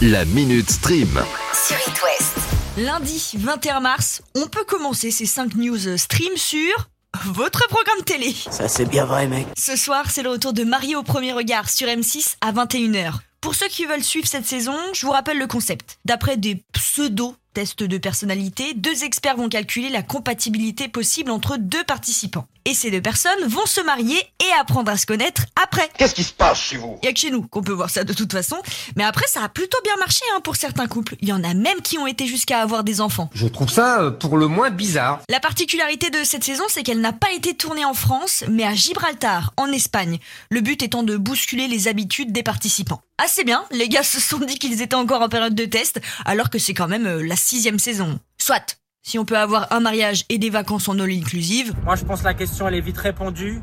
La Minute Stream. sur It West. Lundi 21 mars, on peut commencer ces 5 news stream sur votre programme télé. Ça c'est bien vrai mec. Ce soir, c'est le retour de Marie au premier regard sur M6 à 21h. Pour ceux qui veulent suivre cette saison, je vous rappelle le concept. D'après des pseudo tests de personnalité, deux experts vont calculer la compatibilité possible entre deux participants. Et ces deux personnes vont se marier et apprendre à se connaître après. Qu'est-ce qui se passe chez vous? Il a que chez nous qu'on peut voir ça de toute façon. Mais après, ça a plutôt bien marché hein, pour certains couples. Il y en a même qui ont été jusqu'à avoir des enfants. Je trouve ça euh, pour le moins bizarre. La particularité de cette saison, c'est qu'elle n'a pas été tournée en France, mais à Gibraltar, en Espagne. Le but étant de bousculer les habitudes des participants. Assez bien, les gars se sont dit qu'ils étaient encore en période de test, alors que c'est quand même euh, la sixième saison. Soit, si on peut avoir un mariage et des vacances en all inclusive, Moi je pense que la question elle est vite répondue.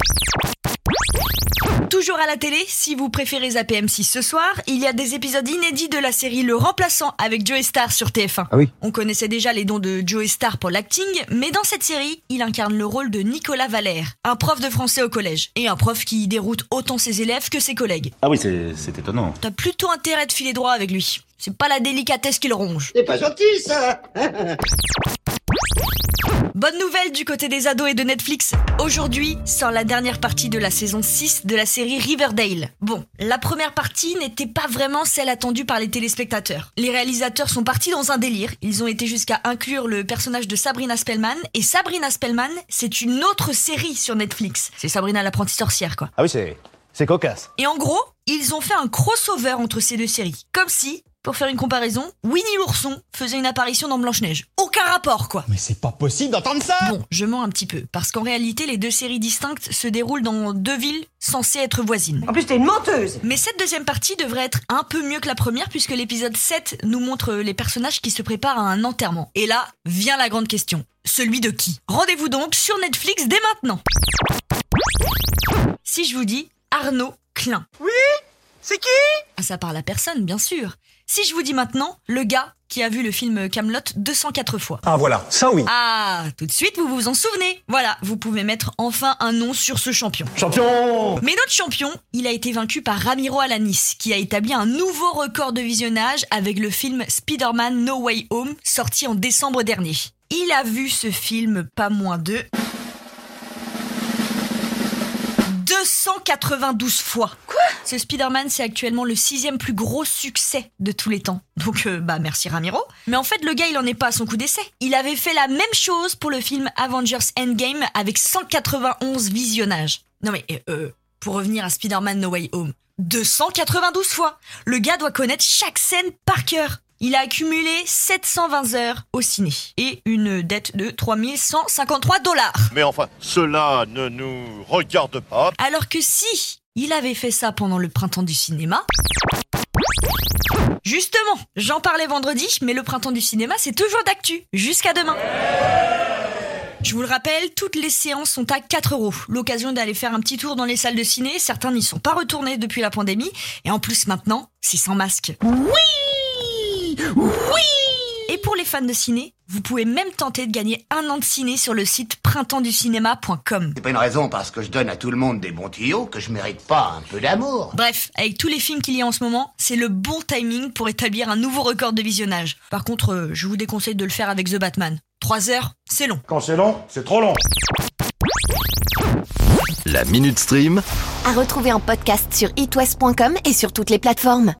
Toujours à la télé, si vous préférez zapper M6 ce soir, il y a des épisodes inédits de la série Le Remplaçant avec Joey Star sur TF1. Ah oui. On connaissait déjà les dons de Joey Star pour l'acting, mais dans cette série, il incarne le rôle de Nicolas Valère, un prof de français au collège, et un prof qui déroute autant ses élèves que ses collègues. Ah oui, c'est étonnant. T'as plutôt intérêt de filer droit avec lui. C'est pas la délicatesse qui le ronge. C'est pas gentil ça Bonne nouvelle du côté des ados et de Netflix. Aujourd'hui sort la dernière partie de la saison 6 de la série Riverdale. Bon, la première partie n'était pas vraiment celle attendue par les téléspectateurs. Les réalisateurs sont partis dans un délire. Ils ont été jusqu'à inclure le personnage de Sabrina Spellman. Et Sabrina Spellman, c'est une autre série sur Netflix. C'est Sabrina l'apprentie sorcière, quoi. Ah oui, c'est c'est cocasse. Et en gros, ils ont fait un crossover entre ces deux séries. Comme si, pour faire une comparaison, Winnie l'ourson faisait une apparition dans Blanche-Neige. Aucun rapport, quoi. Mais c'est pas possible d'entendre ça Bon, je mens un petit peu, parce qu'en réalité, les deux séries distinctes se déroulent dans deux villes censées être voisines. En plus, t'es une menteuse. Mais cette deuxième partie devrait être un peu mieux que la première, puisque l'épisode 7 nous montre les personnages qui se préparent à un enterrement. Et là, vient la grande question. Celui de qui? Rendez-vous donc sur Netflix dès maintenant Si je vous dis Arnaud Klein. Oui C'est qui? Ah, ça parle à personne, bien sûr. Si je vous dis maintenant, le gars qui a vu le film Camelot 204 fois. Ah voilà, ça oui. Ah, tout de suite, vous vous en souvenez. Voilà, vous pouvez mettre enfin un nom sur ce champion. Champion Mais notre champion, il a été vaincu par Ramiro Alanis, qui a établi un nouveau record de visionnage avec le film Spider-Man No Way Home, sorti en décembre dernier. Il a vu ce film pas moins de... 292 fois. Quoi? Ce Spider-Man, c'est actuellement le sixième plus gros succès de tous les temps. Donc, euh, bah, merci Ramiro. Mais en fait, le gars, il en est pas à son coup d'essai. Il avait fait la même chose pour le film Avengers Endgame avec 191 visionnages. Non mais, euh, euh, pour revenir à Spider-Man No Way Home, 292 fois Le gars doit connaître chaque scène par cœur. Il a accumulé 720 heures au ciné et une dette de 3153 dollars. Mais enfin, cela ne nous regarde pas. Alors que si il avait fait ça pendant le printemps du cinéma. Justement, j'en parlais vendredi, mais le printemps du cinéma, c'est toujours d'actu. Jusqu'à demain. Je vous le rappelle, toutes les séances sont à 4 euros. L'occasion d'aller faire un petit tour dans les salles de ciné. Certains n'y sont pas retournés depuis la pandémie. Et en plus, maintenant, c'est sans masque. Oui Oui Et pour les fans de ciné, vous pouvez même tenter de gagner un an de ciné sur le site printemps-du-cinéma.com. C'est pas une raison parce que je donne à tout le monde des bons tuyaux que je mérite pas un peu d'amour. Bref, avec tous les films qu'il y a en ce moment, c'est le bon timing pour établir un nouveau record de visionnage. Par contre, euh, je vous déconseille de le faire avec The Batman. 3 heures, c'est long. Quand c'est long, c'est trop long. La Minute Stream. À retrouver en podcast sur itwest.com et sur toutes les plateformes.